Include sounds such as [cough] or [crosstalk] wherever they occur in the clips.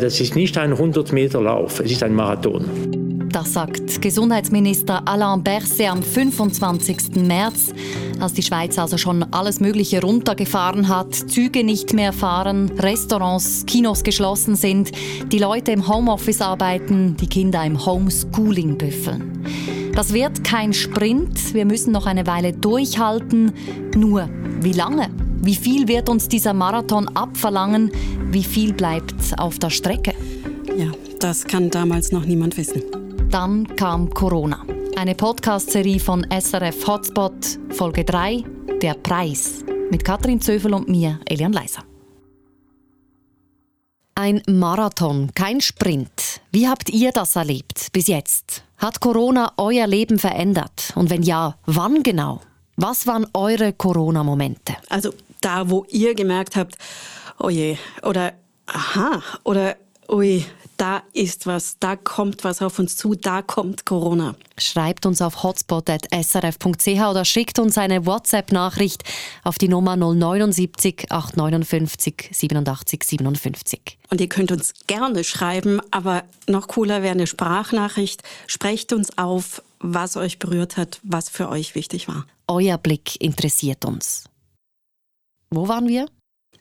Das ist nicht ein 100 Meter Lauf, es ist ein Marathon. Das sagt Gesundheitsminister Alain Berset am 25. März, als die Schweiz also schon alles Mögliche runtergefahren hat, Züge nicht mehr fahren, Restaurants, Kinos geschlossen sind, die Leute im Homeoffice arbeiten, die Kinder im Homeschooling büffeln. Das wird kein Sprint, wir müssen noch eine Weile durchhalten. Nur, wie lange? Wie viel wird uns dieser Marathon abverlangen? Wie viel bleibt auf der Strecke? Ja, das kann damals noch niemand wissen. Dann kam Corona. Eine Podcast-Serie von SRF Hotspot, Folge 3, Der Preis. Mit Katrin Zöfel und mir, Elian Leiser. Ein Marathon, kein Sprint. Wie habt ihr das erlebt bis jetzt? Hat Corona euer Leben verändert? Und wenn ja, wann genau? Was waren eure Corona-Momente? Also da, wo ihr gemerkt habt, oh je, oder aha, oder ui, da ist was, da kommt was auf uns zu, da kommt Corona. Schreibt uns auf hotspot.srf.ch oder schickt uns eine WhatsApp-Nachricht auf die Nummer 079 859 87 57. Und ihr könnt uns gerne schreiben, aber noch cooler wäre eine Sprachnachricht. Sprecht uns auf, was euch berührt hat, was für euch wichtig war. Euer Blick interessiert uns. Wo waren wir?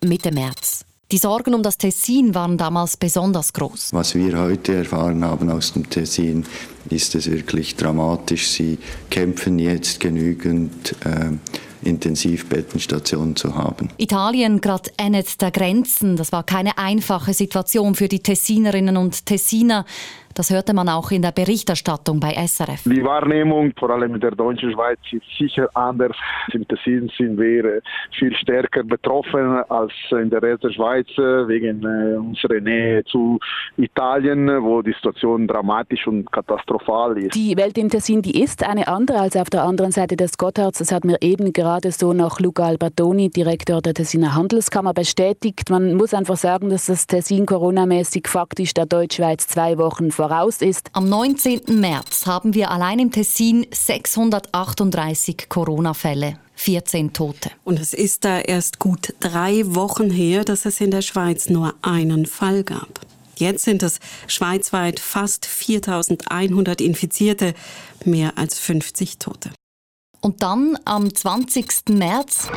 Mitte März. Die Sorgen um das Tessin waren damals besonders groß. Was wir heute erfahren haben aus dem Tessin, ist es wirklich dramatisch. Sie kämpfen jetzt genügend. Äh, Intensivbettenstationen zu haben. Italien gerade endet der Grenzen. Das war keine einfache Situation für die Tessinerinnen und Tessiner. Das hörte man auch in der Berichterstattung bei SRF. Die Wahrnehmung, vor allem in der deutschen Schweiz, ist sicher anders. Im Tessin sind wir viel stärker betroffen als in der Rest der Schweiz wegen äh, unserer Nähe zu Italien, wo die Situation dramatisch und katastrophal ist. Die Welt im Tessin, die ist eine andere als auf der anderen Seite des Gotthards. Das hat mir eben gerade so noch Luca Albertoni, Direktor der Tessiner Handelskammer, bestätigt. Man muss einfach sagen, dass das Tessin coronamäßig faktisch der Deutschschweiz zwei Wochen vor voraus ist. Am 19. März haben wir allein im Tessin 638 Corona-Fälle. 14 Tote. Und es ist da erst gut drei Wochen her, dass es in der Schweiz nur einen Fall gab. Jetzt sind es schweizweit fast 4100 Infizierte, mehr als 50 Tote. Und dann am 20. März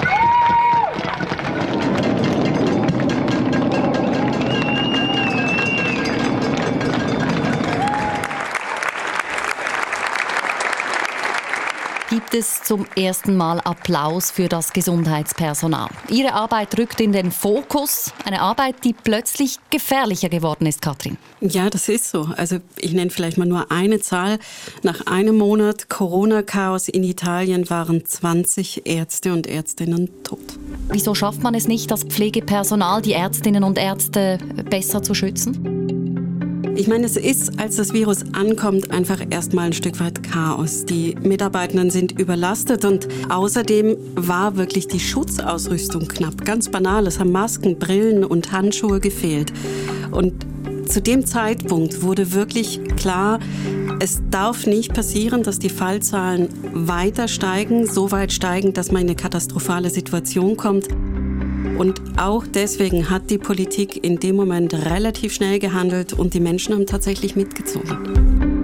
gibt es zum ersten Mal Applaus für das Gesundheitspersonal. Ihre Arbeit rückt in den Fokus. Eine Arbeit, die plötzlich gefährlicher geworden ist, Katrin. Ja, das ist so. Also ich nenne vielleicht mal nur eine Zahl. Nach einem Monat Corona-Chaos in Italien waren 20 Ärzte und Ärztinnen tot. Wieso schafft man es nicht, das Pflegepersonal, die Ärztinnen und Ärzte besser zu schützen? Ich meine, es ist, als das Virus ankommt, einfach erstmal ein Stück weit Chaos. Die Mitarbeitenden sind überlastet und außerdem war wirklich die Schutzausrüstung knapp. Ganz banal, es haben Masken, Brillen und Handschuhe gefehlt. Und zu dem Zeitpunkt wurde wirklich klar, es darf nicht passieren, dass die Fallzahlen weiter steigen, so weit steigen, dass man in eine katastrophale Situation kommt. Und auch deswegen hat die Politik in dem Moment relativ schnell gehandelt und die Menschen haben tatsächlich mitgezogen.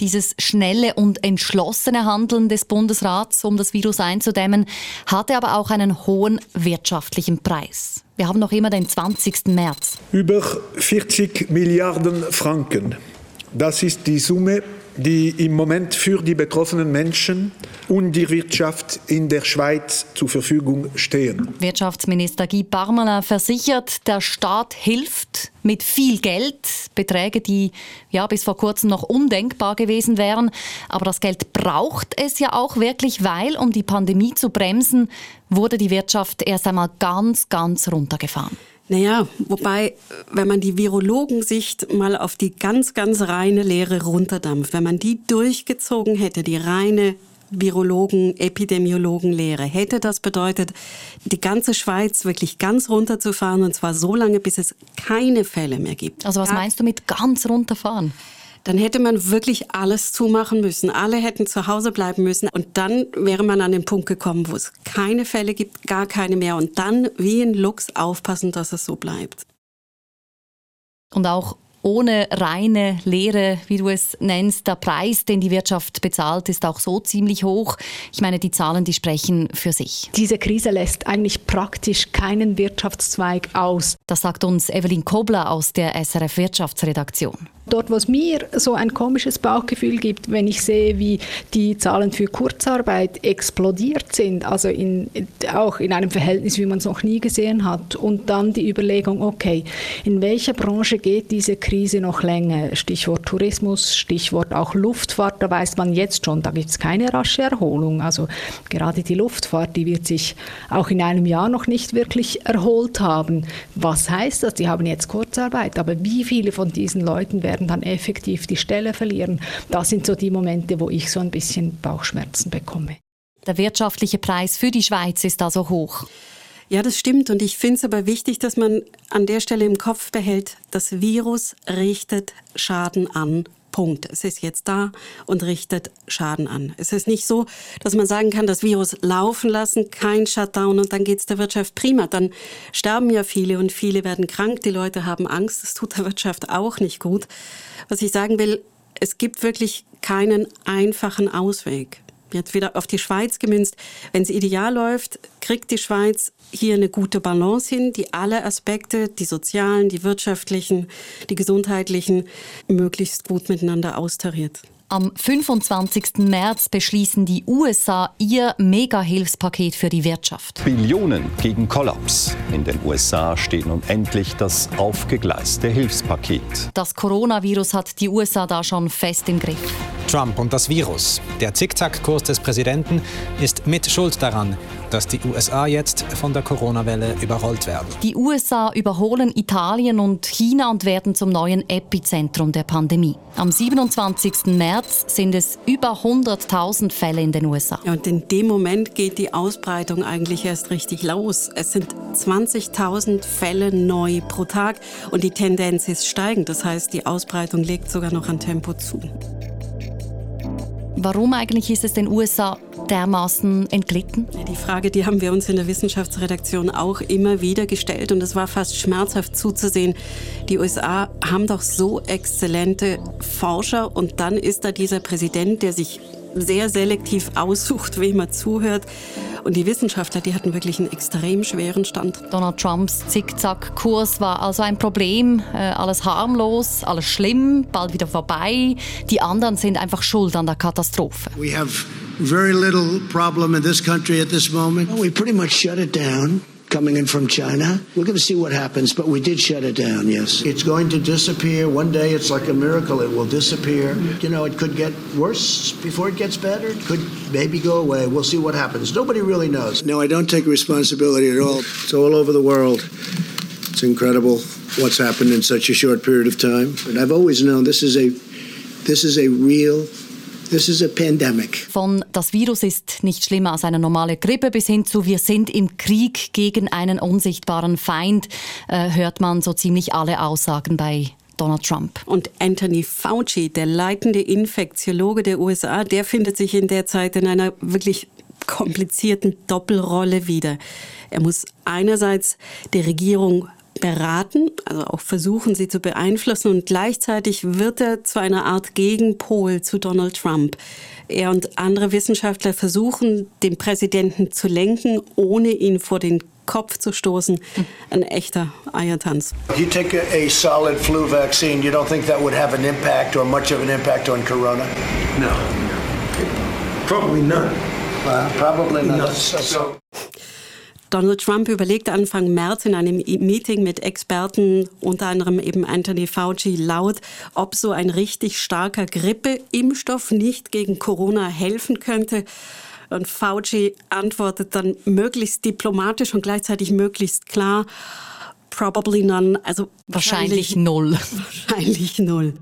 Dieses schnelle und entschlossene Handeln des Bundesrats, um das Virus einzudämmen, hatte aber auch einen hohen wirtschaftlichen Preis. Wir haben noch immer den 20. März. Über 40 Milliarden Franken. Das ist die Summe, die im Moment für die betroffenen Menschen und die Wirtschaft in der Schweiz zur Verfügung stehen. Wirtschaftsminister Guy Parmelin versichert, der Staat hilft mit viel Geld, Beträge, die ja bis vor kurzem noch undenkbar gewesen wären. Aber das Geld braucht es ja auch wirklich, weil, um die Pandemie zu bremsen, wurde die Wirtschaft erst einmal ganz, ganz runtergefahren. Naja, wobei, wenn man die Virologensicht mal auf die ganz, ganz reine Lehre runterdampft, wenn man die durchgezogen hätte, die reine Virologen, Epidemiologenlehre, hätte das bedeutet, die ganze Schweiz wirklich ganz runterzufahren und zwar so lange, bis es keine Fälle mehr gibt. Also was meinst du mit ganz runterfahren? Dann hätte man wirklich alles zumachen müssen. Alle hätten zu Hause bleiben müssen. Und dann wäre man an den Punkt gekommen, wo es keine Fälle gibt, gar keine mehr. Und dann wie in Lux aufpassen, dass es so bleibt. Und auch ohne reine Lehre, wie du es nennst. Der Preis, den die Wirtschaft bezahlt, ist auch so ziemlich hoch. Ich meine, die Zahlen, die sprechen für sich. Diese Krise lässt eigentlich praktisch keinen Wirtschaftszweig aus. Das sagt uns Evelyn Kobler aus der SRF Wirtschaftsredaktion. Dort, was mir so ein komisches Bauchgefühl gibt, wenn ich sehe, wie die Zahlen für Kurzarbeit explodiert sind, also in, auch in einem Verhältnis, wie man es noch nie gesehen hat, und dann die Überlegung, okay, in welcher Branche geht diese Krise noch länger? Stichwort Tourismus, Stichwort auch Luftfahrt, da weiß man jetzt schon, da gibt es keine rasche Erholung. Also gerade die Luftfahrt, die wird sich auch in einem Jahr noch nicht wirklich erholt haben. Was heißt das? Die haben jetzt Kurzarbeit, aber wie viele von diesen Leuten werden dann effektiv die Stelle verlieren. Das sind so die Momente, wo ich so ein bisschen Bauchschmerzen bekomme. Der wirtschaftliche Preis für die Schweiz ist also hoch. Ja, das stimmt. Und ich finde es aber wichtig, dass man an der Stelle im Kopf behält, das Virus richtet Schaden an. Punkt. Es ist jetzt da und richtet Schaden an. Es ist nicht so, dass man sagen kann, das Virus laufen lassen, kein Shutdown und dann geht es der Wirtschaft prima. Dann sterben ja viele und viele werden krank, die Leute haben Angst, das tut der Wirtschaft auch nicht gut. Was ich sagen will, es gibt wirklich keinen einfachen Ausweg jetzt wieder auf die Schweiz gemünzt, wenn es ideal läuft, kriegt die Schweiz hier eine gute Balance hin, die alle Aspekte, die sozialen, die wirtschaftlichen, die gesundheitlichen, möglichst gut miteinander austariert. Am 25. März beschließen die USA ihr Mega-Hilfspaket für die Wirtschaft. Billionen gegen Kollaps. In den USA steht nun endlich das aufgegleiste Hilfspaket. Das Coronavirus hat die USA da schon fest im Griff. Trump und das Virus. Der Zickzackkurs des Präsidenten ist mit Schuld daran, dass die USA jetzt von der Corona-Welle überrollt werden. Die USA überholen Italien und China und werden zum neuen Epizentrum der Pandemie. Am 27. März sind es über 100.000 Fälle in den USA. Ja, und in dem Moment geht die Ausbreitung eigentlich erst richtig los. Es sind 20.000 Fälle neu pro Tag und die Tendenz ist steigend. Das heißt, die Ausbreitung legt sogar noch an Tempo zu. Warum eigentlich ist es den USA dermaßen entglitten? Die Frage, die haben wir uns in der Wissenschaftsredaktion auch immer wieder gestellt und es war fast schmerzhaft zuzusehen. Die USA haben doch so exzellente Forscher und dann ist da dieser Präsident, der sich sehr selektiv aussucht, wem er zuhört. Und die Wissenschaftler, die hatten wirklich einen extrem schweren Stand. Donald Trumps Zickzack-Kurs war also ein Problem. Äh, alles harmlos, alles schlimm, bald wieder vorbei. Die anderen sind einfach schuld an der Katastrophe. We have very little problem in this country at this moment. We pretty much shut it down. Coming in from China. We're going to see what happens, but we did shut it down, yes. It's going to disappear. One day it's like a miracle. It will disappear. You know, it could get worse before it gets better. It could maybe go away. We'll see what happens. Nobody really knows. No, I don't take responsibility at all. It's all over the world. It's incredible what's happened in such a short period of time. But I've always known this is a this is a real This is a pandemic. Von das Virus ist nicht schlimmer als eine normale Grippe bis hin zu wir sind im Krieg gegen einen unsichtbaren Feind, äh, hört man so ziemlich alle Aussagen bei Donald Trump. Und Anthony Fauci, der leitende Infektiologe der USA, der findet sich in der Zeit in einer wirklich komplizierten Doppelrolle wieder. Er muss einerseits der Regierung beraten, also auch versuchen, sie zu beeinflussen. Und gleichzeitig wird er zu einer Art Gegenpol zu Donald Trump. Er und andere Wissenschaftler versuchen, den Präsidenten zu lenken, ohne ihn vor den Kopf zu stoßen. Ein echter Eiertanz. You take a, a solid flu vaccine, you don't think that would have an impact or much of an impact on corona? No. Probably none. Well, probably none. So. Donald Trump überlegte Anfang März in einem Meeting mit Experten, unter anderem eben Anthony Fauci, laut, ob so ein richtig starker Grippeimpfstoff nicht gegen Corona helfen könnte. Und Fauci antwortet dann möglichst diplomatisch und gleichzeitig möglichst klar, probably none, also wahrscheinlich, wahrscheinlich null. [laughs] Wahrscheinlich null.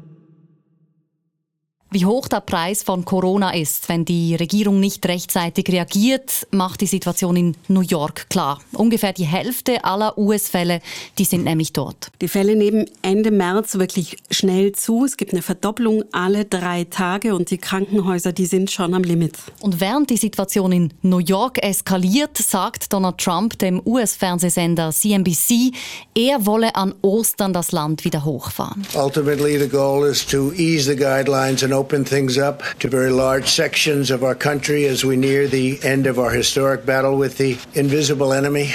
Wie hoch der Preis von Corona ist, wenn die Regierung nicht rechtzeitig reagiert, macht die Situation in New York klar. Ungefähr die Hälfte aller US-Fälle, die sind nämlich dort. Die Fälle nehmen Ende März wirklich schnell zu. Es gibt eine Verdopplung alle drei Tage und die Krankenhäuser, die sind schon am Limit. Und während die Situation in New York eskaliert, sagt Donald Trump dem US-Fernsehsender CNBC, er wolle an Ostern das Land wieder hochfahren. Ultimately, the goal is to ease the guidelines and open things up to very large sections of our country as we near the end of our historic battle with the invisible enemy.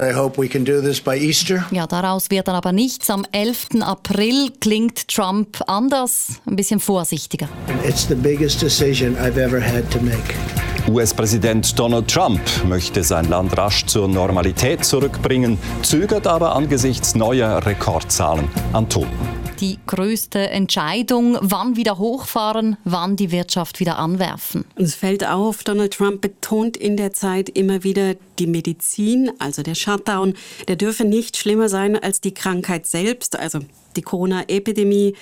I hope we can do this by Easter. Ja, daraus wird dann aber nichts. Am 11. April klingt Trump anders, ein bisschen vorsichtiger. It's the biggest decision I've ever had to make. US-Präsident Donald Trump möchte sein Land rasch zur Normalität zurückbringen, zögert aber angesichts neuer Rekordzahlen an Toten die größte Entscheidung, wann wieder hochfahren, wann die Wirtschaft wieder anwerfen. Es fällt auf, Donald Trump betont in der Zeit immer wieder, die Medizin, also der Shutdown, der dürfe nicht schlimmer sein als die Krankheit selbst, also die Corona-Epidemie.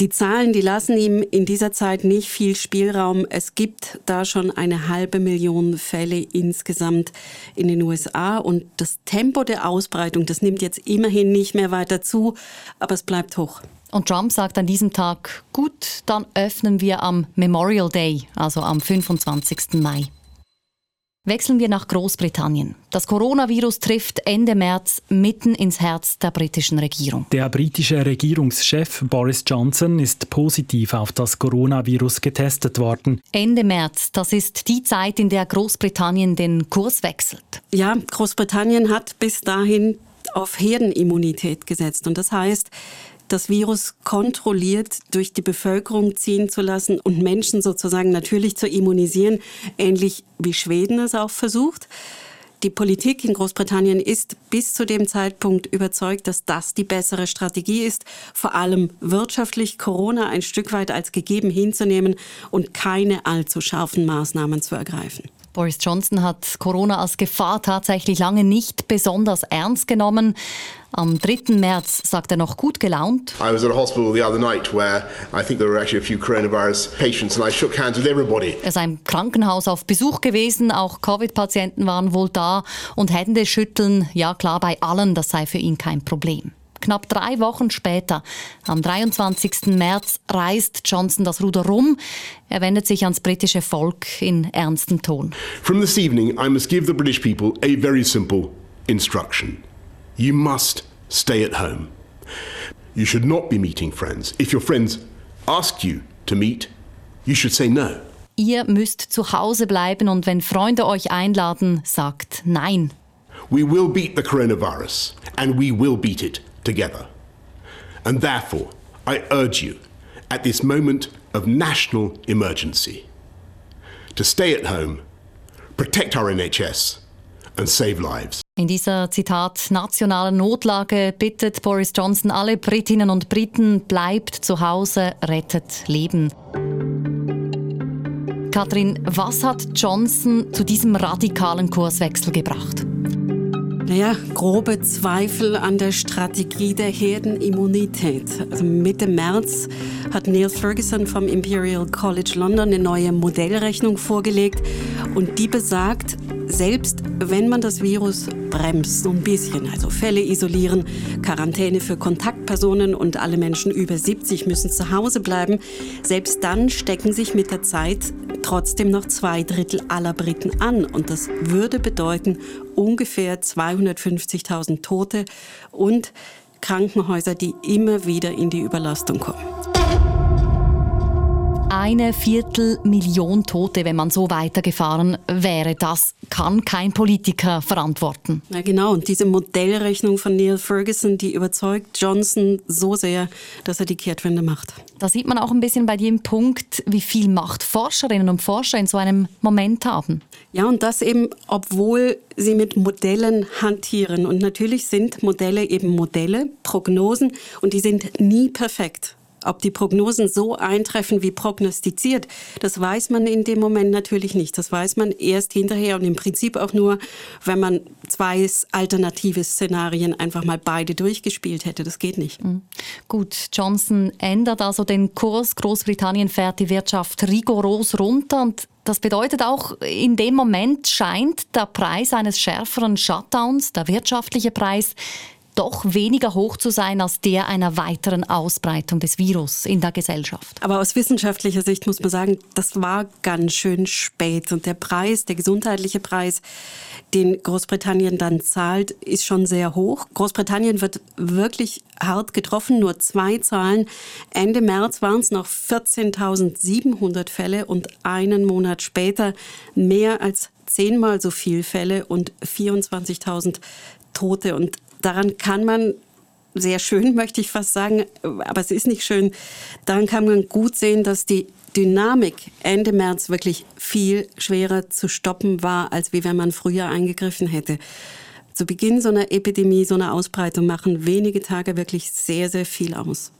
Die Zahlen, die lassen ihm in dieser Zeit nicht viel Spielraum. Es gibt da schon eine halbe Million Fälle insgesamt in den USA und das Tempo der Ausbreitung, das nimmt jetzt immerhin nicht mehr weiter zu, aber es bleibt hoch. Und Trump sagt an diesem Tag, gut, dann öffnen wir am Memorial Day, also am 25. Mai. Wechseln wir nach Großbritannien. Das Coronavirus trifft Ende März mitten ins Herz der britischen Regierung. Der britische Regierungschef Boris Johnson ist positiv auf das Coronavirus getestet worden. Ende März, das ist die Zeit, in der Großbritannien den Kurs wechselt. Ja, Großbritannien hat bis dahin auf Herdenimmunität gesetzt. Und das heißt, das Virus kontrolliert durch die Bevölkerung ziehen zu lassen und Menschen sozusagen natürlich zu immunisieren, ähnlich wie Schweden es auch versucht. Die Politik in Großbritannien ist bis zu dem Zeitpunkt überzeugt, dass das die bessere Strategie ist, vor allem wirtschaftlich Corona ein Stück weit als gegeben hinzunehmen und keine allzu scharfen Maßnahmen zu ergreifen. Boris Johnson hat Corona als Gefahr tatsächlich lange nicht besonders ernst genommen. Am 3. März sagt er noch gut gelaunt. I was at a hospital the other night where I think there were actually a few coronavirus patients and I shook hands with everybody. Er sei im Krankenhaus auf Besuch gewesen, auch Covid-Patienten waren wohl da und Hände schütteln, ja klar bei allen, das sei für ihn kein Problem. Knapp drei Wochen später, am 23. März, reißt Johnson das Ruder rum. Er wendet sich ans britische Volk in ernstem Ton. From this evening, I must give the British people a very simple instruction. You must stay at home. You should not be meeting friends. If your friends ask you to meet, you should say no. Ihr müsst zu Hause bleiben und wenn Freunde euch einladen, sagt nein. We will beat the coronavirus and we will beat it together. And therefore, I urge you, at this moment of national emergency, to stay at home, protect our NHS, and save lives. In dieser Zitat nationalen Notlage bittet Boris Johnson alle Britinnen und Briten, bleibt zu Hause, rettet Leben. Katrin, was hat Johnson zu diesem radikalen Kurswechsel gebracht? Naja, grobe Zweifel an der Strategie der Herdenimmunität. Also Mitte März hat Neil Ferguson vom Imperial College London eine neue Modellrechnung vorgelegt und die besagt, selbst wenn man das Virus bremst, so ein bisschen, also Fälle isolieren, Quarantäne für Kontaktpersonen und alle Menschen über 70 müssen zu Hause bleiben, selbst dann stecken sich mit der Zeit trotzdem noch zwei Drittel aller Briten an. Und das würde bedeuten ungefähr 250.000 Tote und Krankenhäuser, die immer wieder in die Überlastung kommen eine Viertelmillion Tote, wenn man so weitergefahren wäre. Das kann kein Politiker verantworten. Ja, genau. Und diese Modellrechnung von Neil Ferguson, die überzeugt Johnson so sehr, dass er die Kehrtwende macht. Da sieht man auch ein bisschen bei dem Punkt, wie viel Macht Forscherinnen und Forscher in so einem Moment haben. Ja, und das eben, obwohl sie mit Modellen hantieren. Und natürlich sind Modelle eben Modelle, Prognosen, und die sind nie perfekt. Ob die Prognosen so eintreffen wie prognostiziert, das weiß man in dem Moment natürlich nicht. Das weiß man erst hinterher und im Prinzip auch nur, wenn man zwei alternative Szenarien einfach mal beide durchgespielt hätte. Das geht nicht. Mhm. Gut, Johnson ändert also den Kurs. Großbritannien fährt die Wirtschaft rigoros runter und das bedeutet auch, in dem Moment scheint der Preis eines schärferen Shutdowns, der wirtschaftliche Preis, doch weniger hoch zu sein als der einer weiteren Ausbreitung des Virus in der Gesellschaft. Aber aus wissenschaftlicher Sicht muss man sagen, das war ganz schön spät. Und der Preis, der gesundheitliche Preis, den Großbritannien dann zahlt, ist schon sehr hoch. Großbritannien wird wirklich hart getroffen. Nur zwei Zahlen. Ende März waren es noch 14.700 Fälle und einen Monat später mehr als zehnmal so viele Fälle und 24.000 Tote. Und daran kann man sehr schön, [laughs] möchte ich fast sagen, aber es ist nicht schön. Daran kann man gut sehen, dass die Dynamik Ende März wirklich viel schwerer zu stoppen war, als wie wenn man früher eingegriffen hätte. Zu Beginn so einer Epidemie, so einer Ausbreitung machen wenige Tage wirklich sehr, sehr viel aus.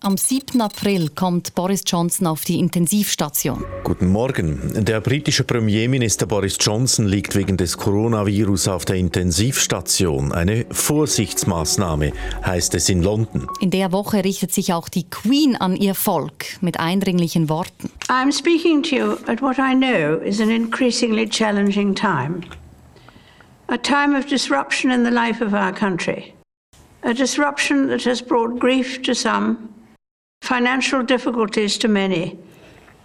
Am 7. April kommt Boris Johnson auf die Intensivstation. Guten Morgen. Der britische Premierminister Boris Johnson liegt wegen des Coronavirus auf der Intensivstation. Eine Vorsichtsmaßnahme heißt es in London. In der Woche richtet sich auch die Queen an ihr Volk mit eindringlichen Worten. I'm speaking to you at what I know is an increasingly challenging time. A time of disruption in the life of our country. A disruption that has brought grief to some financial difficulties to many,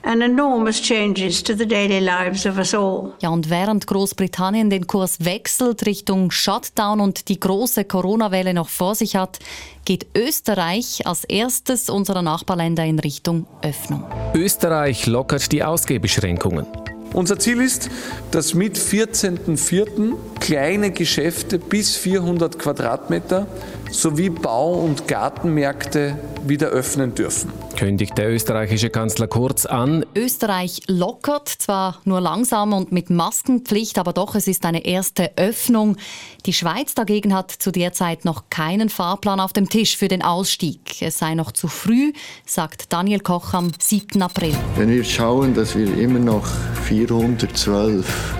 and enormous changes to the daily lives of us all. Ja, und während Großbritannien den Kurs wechselt Richtung Shutdown und die große Corona-Welle noch vor sich hat, geht Österreich als erstes unserer Nachbarländer in Richtung Öffnung. Österreich lockert die Ausgehbeschränkungen. Unser Ziel ist, dass mit 14.04. kleine Geschäfte bis 400 Quadratmeter sowie Bau- und Gartenmärkte wieder öffnen dürfen. Kündigt der österreichische Kanzler Kurz an. Österreich lockert, zwar nur langsam und mit Maskenpflicht, aber doch, es ist eine erste Öffnung. Die Schweiz dagegen hat zu der Zeit noch keinen Fahrplan auf dem Tisch für den Ausstieg. Es sei noch zu früh, sagt Daniel Koch am 7. April. Wenn wir schauen, dass wir immer noch 412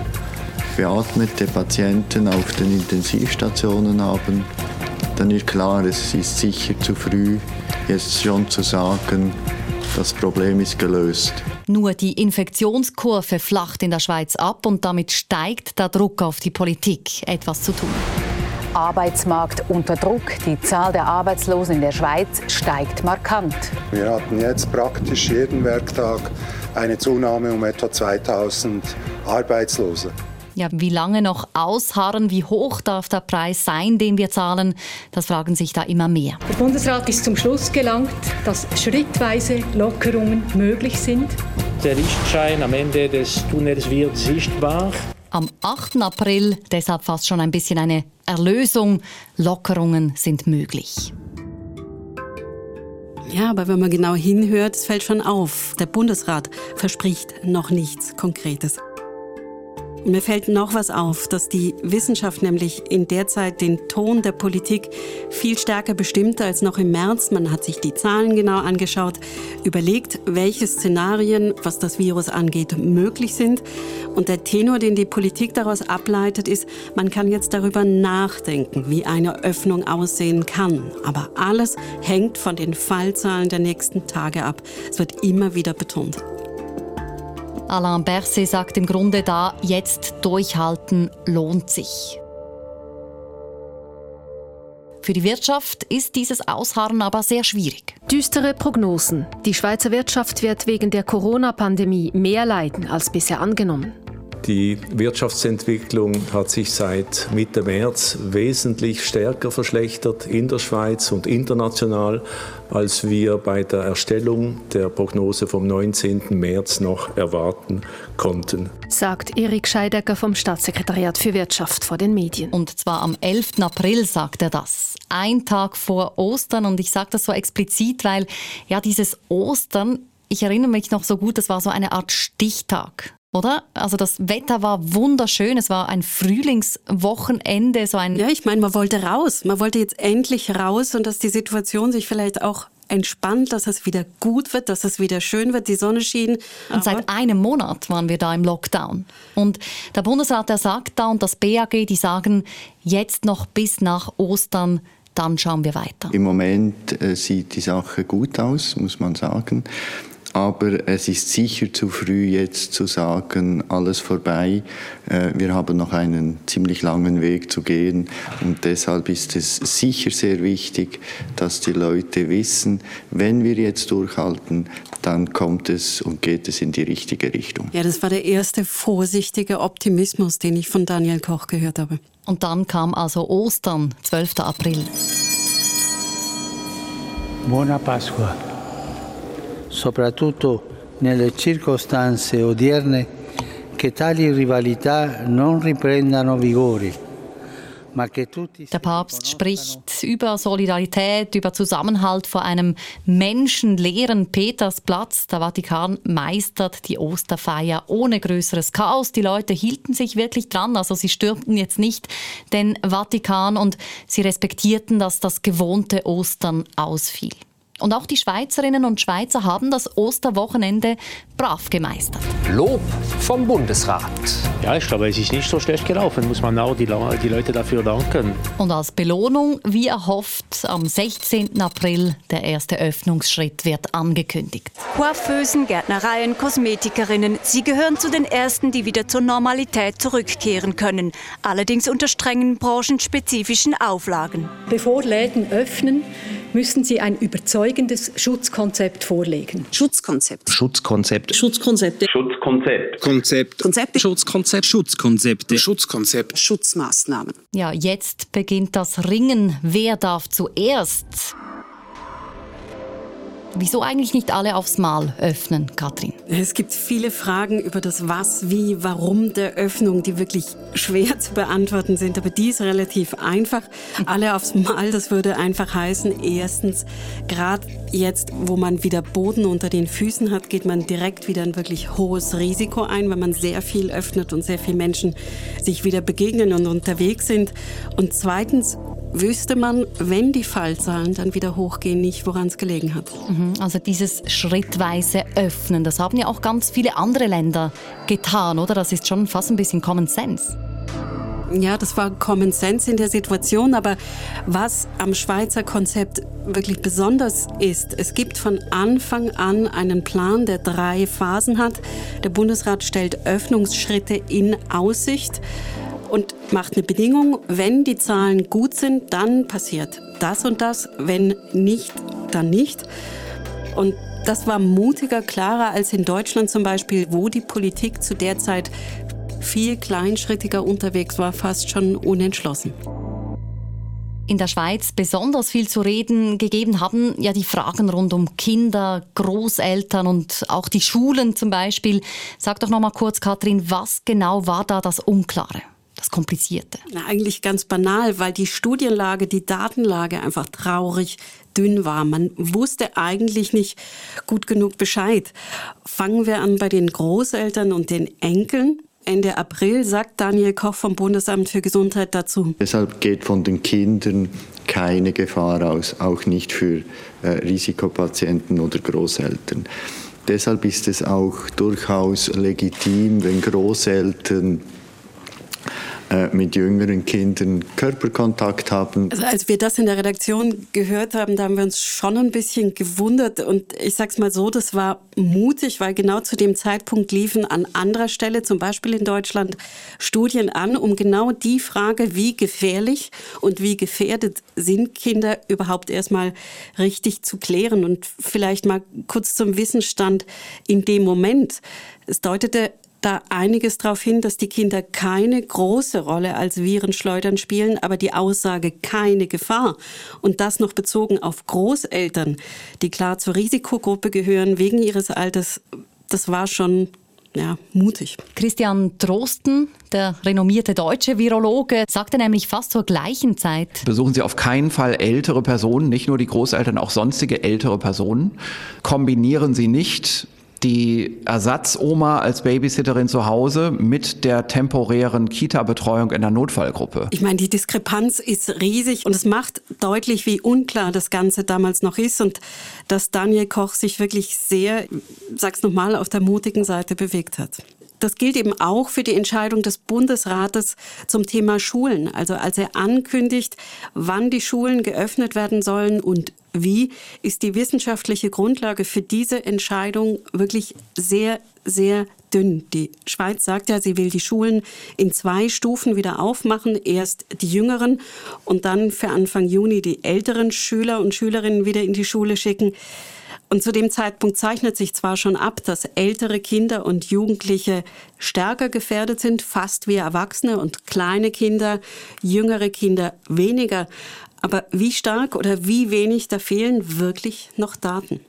beatmete Patienten auf den Intensivstationen haben, dann ist klar, es ist sicher zu früh, jetzt schon zu sagen, das Problem ist gelöst. Nur die Infektionskurve flacht in der Schweiz ab und damit steigt der Druck auf die Politik, etwas zu tun. Arbeitsmarkt unter Druck. Die Zahl der Arbeitslosen in der Schweiz steigt markant. Wir hatten jetzt praktisch jeden Werktag eine Zunahme um etwa 2000 Arbeitslose. Ja, wie lange noch ausharren, wie hoch darf der Preis sein, den wir zahlen, das fragen sich da immer mehr. Der Bundesrat ist zum Schluss gelangt, dass schrittweise Lockerungen möglich sind. Der Lichtschein am Ende des Tunnels wird sichtbar. Am 8. April deshalb fast schon ein bisschen eine Erlösung. Lockerungen sind möglich. Ja, aber wenn man genau hinhört, es fällt schon auf. Der Bundesrat verspricht noch nichts Konkretes. Mir fällt noch was auf, dass die Wissenschaft nämlich in der Zeit den Ton der Politik viel stärker bestimmte als noch im März. Man hat sich die Zahlen genau angeschaut, überlegt, welche Szenarien, was das Virus angeht, möglich sind. Und der Tenor, den die Politik daraus ableitet, ist, man kann jetzt darüber nachdenken, wie eine Öffnung aussehen kann. Aber alles hängt von den Fallzahlen der nächsten Tage ab. Es wird immer wieder betont. Alain Berset sagt im Grunde da, jetzt durchhalten lohnt sich. Für die Wirtschaft ist dieses Ausharren aber sehr schwierig. Düstere Prognosen. Die Schweizer Wirtschaft wird wegen der Corona-Pandemie mehr leiden als bisher angenommen. Die Wirtschaftsentwicklung hat sich seit Mitte März wesentlich stärker verschlechtert in der Schweiz und international, als wir bei der Erstellung der Prognose vom 19. März noch erwarten konnten. Sagt Erik Scheidecker vom Staatssekretariat für Wirtschaft vor den Medien. Und zwar am 11. April sagt er das. Ein Tag vor Ostern. Und ich sage das so explizit, weil ja dieses Ostern, ich erinnere mich noch so gut, das war so eine Art Stichtag. Oder? Also das Wetter war wunderschön. Es war ein Frühlingswochenende, so ein. Ja, ich meine, man wollte raus. Man wollte jetzt endlich raus und dass die Situation sich vielleicht auch entspannt, dass es wieder gut wird, dass es wieder schön wird, die Sonne schien. Und seit einem Monat waren wir da im Lockdown. Und der Bundesrat, der sagt da und das BAG, die sagen, jetzt noch bis nach Ostern dann schauen wir weiter. Im Moment äh, sieht die Sache gut aus, muss man sagen. Aber es ist sicher zu früh jetzt zu sagen, alles vorbei. Äh, wir haben noch einen ziemlich langen Weg zu gehen. Und deshalb ist es sicher sehr wichtig, dass die Leute wissen, wenn wir jetzt durchhalten, dann kommt es und geht es in die richtige Richtung. Ja, das war der erste vorsichtige Optimismus, den ich von Daniel Koch gehört habe. Und dann kam also Ostern, 12. April. Buona Pasqua. Soprattutto nelle circostanze odierne, che tali rivalità non riprendano vigore. Der Papst spricht über Solidarität, über Zusammenhalt vor einem menschenleeren Petersplatz. Der Vatikan meistert die Osterfeier ohne größeres Chaos. Die Leute hielten sich wirklich dran, also sie stürmten jetzt nicht den Vatikan und sie respektierten, dass das gewohnte Ostern ausfiel. Und auch die Schweizerinnen und Schweizer haben das Osterwochenende brav gemeistert. Lob vom Bundesrat. Ja, ich glaube, es ist nicht so schlecht gelaufen, muss man auch die, die Leute dafür danken. Und als Belohnung, wie erhofft, am 16. April der erste Öffnungsschritt wird angekündigt. Coiffeusen, Gärtnereien, Kosmetikerinnen, sie gehören zu den ersten, die wieder zur Normalität zurückkehren können. Allerdings unter strengen branchenspezifischen Auflagen. Bevor Läden öffnen, müssen sie ein überzeugendes Schutzkonzept vorlegen. Schutzkonzept. Schutzkonzept. Schutzkonzepte. Schutzkonzept. Konzept. Konzepte. Schutzkonzept. Schutzkonzepte. Schutzkonzept. Schutzmaßnahmen. Ja, jetzt beginnt das Ringen. Wer darf zuerst? Wieso eigentlich nicht alle aufs Mal öffnen, Katrin? Es gibt viele Fragen über das Was, Wie, Warum der Öffnung, die wirklich schwer zu beantworten sind. Aber die ist relativ einfach. Alle aufs Mal, das würde einfach heißen, erstens, gerade jetzt, wo man wieder Boden unter den Füßen hat, geht man direkt wieder ein wirklich hohes Risiko ein, weil man sehr viel öffnet und sehr viele Menschen sich wieder begegnen und unterwegs sind. Und zweitens, wüsste man, wenn die Fallzahlen dann wieder hochgehen, nicht, woran es gelegen hat. Mhm, also dieses schrittweise Öffnen, das haben ja auch ganz viele andere Länder getan, oder? Das ist schon fast ein bisschen Common Sense. Ja, das war Common Sense in der Situation, aber was am Schweizer Konzept wirklich besonders ist, es gibt von Anfang an einen Plan, der drei Phasen hat. Der Bundesrat stellt Öffnungsschritte in Aussicht und macht eine Bedingung, wenn die Zahlen gut sind, dann passiert das und das, wenn nicht, dann nicht. Und das war mutiger, klarer als in Deutschland zum Beispiel, wo die Politik zu der Zeit viel kleinschrittiger unterwegs war, fast schon unentschlossen. In der Schweiz besonders viel zu reden gegeben haben ja die Fragen rund um Kinder, Großeltern und auch die Schulen zum Beispiel. Sag doch noch mal kurz, Kathrin, was genau war da das Unklare? Das Komplizierte? Na, eigentlich ganz banal, weil die Studienlage, die Datenlage einfach traurig dünn war. Man wusste eigentlich nicht gut genug Bescheid. Fangen wir an bei den Großeltern und den Enkeln. Ende April sagt Daniel Koch vom Bundesamt für Gesundheit dazu. Deshalb geht von den Kindern keine Gefahr aus, auch nicht für äh, Risikopatienten oder Großeltern. Deshalb ist es auch durchaus legitim, wenn Großeltern mit jüngeren Kindern Körperkontakt haben. Also als wir das in der Redaktion gehört haben, da haben wir uns schon ein bisschen gewundert. Und ich sage es mal so, das war mutig, weil genau zu dem Zeitpunkt liefen an anderer Stelle, zum Beispiel in Deutschland, Studien an, um genau die Frage, wie gefährlich und wie gefährdet sind Kinder überhaupt erstmal richtig zu klären. Und vielleicht mal kurz zum Wissensstand in dem Moment. Es deutete da einiges darauf hin, dass die Kinder keine große Rolle als Virenschleudern spielen, aber die Aussage keine Gefahr und das noch bezogen auf Großeltern, die klar zur Risikogruppe gehören wegen ihres Alters, das war schon ja, mutig. Christian Trosten, der renommierte deutsche Virologe, sagte nämlich fast zur gleichen Zeit. Besuchen Sie auf keinen Fall ältere Personen, nicht nur die Großeltern, auch sonstige ältere Personen. Kombinieren Sie nicht die Ersatzoma als Babysitterin zu Hause mit der temporären Kita-Betreuung in der Notfallgruppe. Ich meine, die Diskrepanz ist riesig und es macht deutlich, wie unklar das Ganze damals noch ist und dass Daniel Koch sich wirklich sehr, sag's nochmal, auf der mutigen Seite bewegt hat. Das gilt eben auch für die Entscheidung des Bundesrates zum Thema Schulen. Also als er ankündigt, wann die Schulen geöffnet werden sollen und wie, ist die wissenschaftliche Grundlage für diese Entscheidung wirklich sehr, sehr dünn. Die Schweiz sagt ja, sie will die Schulen in zwei Stufen wieder aufmachen. Erst die jüngeren und dann für Anfang Juni die älteren Schüler und Schülerinnen wieder in die Schule schicken. Und zu dem Zeitpunkt zeichnet sich zwar schon ab, dass ältere Kinder und Jugendliche stärker gefährdet sind, fast wie Erwachsene und kleine Kinder, jüngere Kinder weniger. Aber wie stark oder wie wenig, da fehlen wirklich noch Daten.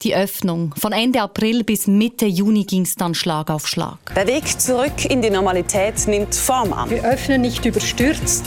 Die Öffnung. Von Ende April bis Mitte Juni ging es dann Schlag auf Schlag. Der Weg zurück in die Normalität nimmt Form an. Wir öffnen nicht überstürzt,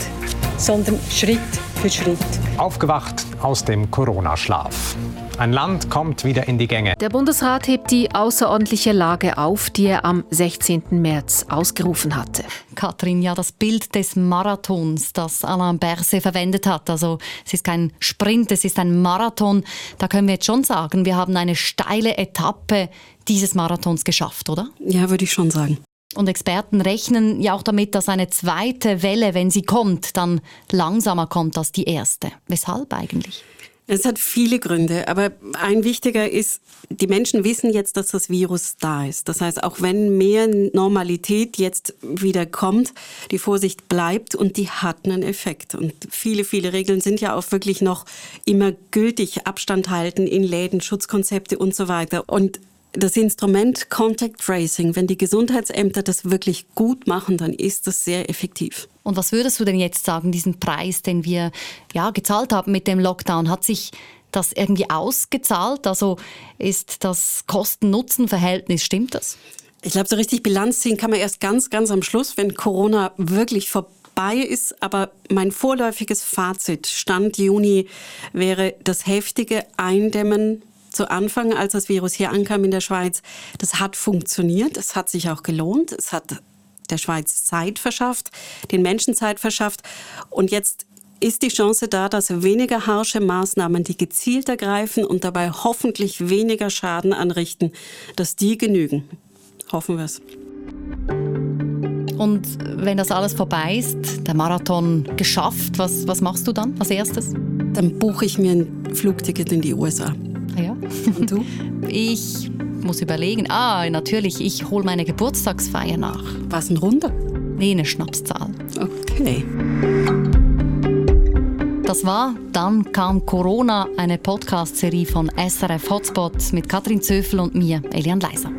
sondern Schritt für Schritt. Aufgewacht aus dem Corona-Schlaf. Ein Land kommt wieder in die Gänge. Der Bundesrat hebt die außerordentliche Lage auf, die er am 16. März ausgerufen hatte. Katrin, ja, das Bild des Marathons, das Alain Berset verwendet hat, also es ist kein Sprint, es ist ein Marathon, da können wir jetzt schon sagen, wir haben eine steile Etappe dieses Marathons geschafft, oder? Ja, würde ich schon sagen. Und Experten rechnen ja auch damit, dass eine zweite Welle, wenn sie kommt, dann langsamer kommt als die erste. Weshalb eigentlich? Es hat viele Gründe, aber ein wichtiger ist, die Menschen wissen jetzt, dass das Virus da ist. Das heißt, auch wenn mehr Normalität jetzt wieder kommt, die Vorsicht bleibt und die hat einen Effekt. Und viele, viele Regeln sind ja auch wirklich noch immer gültig. Abstand halten in Läden, Schutzkonzepte und so weiter. Und das Instrument Contact Tracing, wenn die Gesundheitsämter das wirklich gut machen, dann ist das sehr effektiv. Und was würdest du denn jetzt sagen, diesen Preis, den wir ja gezahlt haben mit dem Lockdown, hat sich das irgendwie ausgezahlt? Also ist das Kosten-Nutzen-Verhältnis, stimmt das? Ich glaube, so richtig Bilanz ziehen kann man erst ganz, ganz am Schluss, wenn Corona wirklich vorbei ist. Aber mein vorläufiges Fazit, Stand Juni, wäre das heftige Eindämmen zu Anfang, als das Virus hier ankam in der Schweiz, das hat funktioniert, es hat sich auch gelohnt, es hat der Schweiz Zeit verschafft, den Menschen Zeit verschafft und jetzt ist die Chance da, dass weniger harsche Maßnahmen, die gezielt ergreifen und dabei hoffentlich weniger Schaden anrichten, dass die genügen. Hoffen wir es. Und wenn das alles vorbei ist, der Marathon geschafft, was, was machst du dann als erstes? Dann buche ich mir ein Flugticket in die USA. Ja. Und du? [laughs] Ich muss überlegen. Ah, natürlich, ich hole meine Geburtstagsfeier nach. Was ein Runde? Nee, eine Schnapszahl. Okay. Das war Dann kam Corona, eine Podcast-Serie von SRF Hotspots mit Katrin Zöfel und mir, Elian Leiser.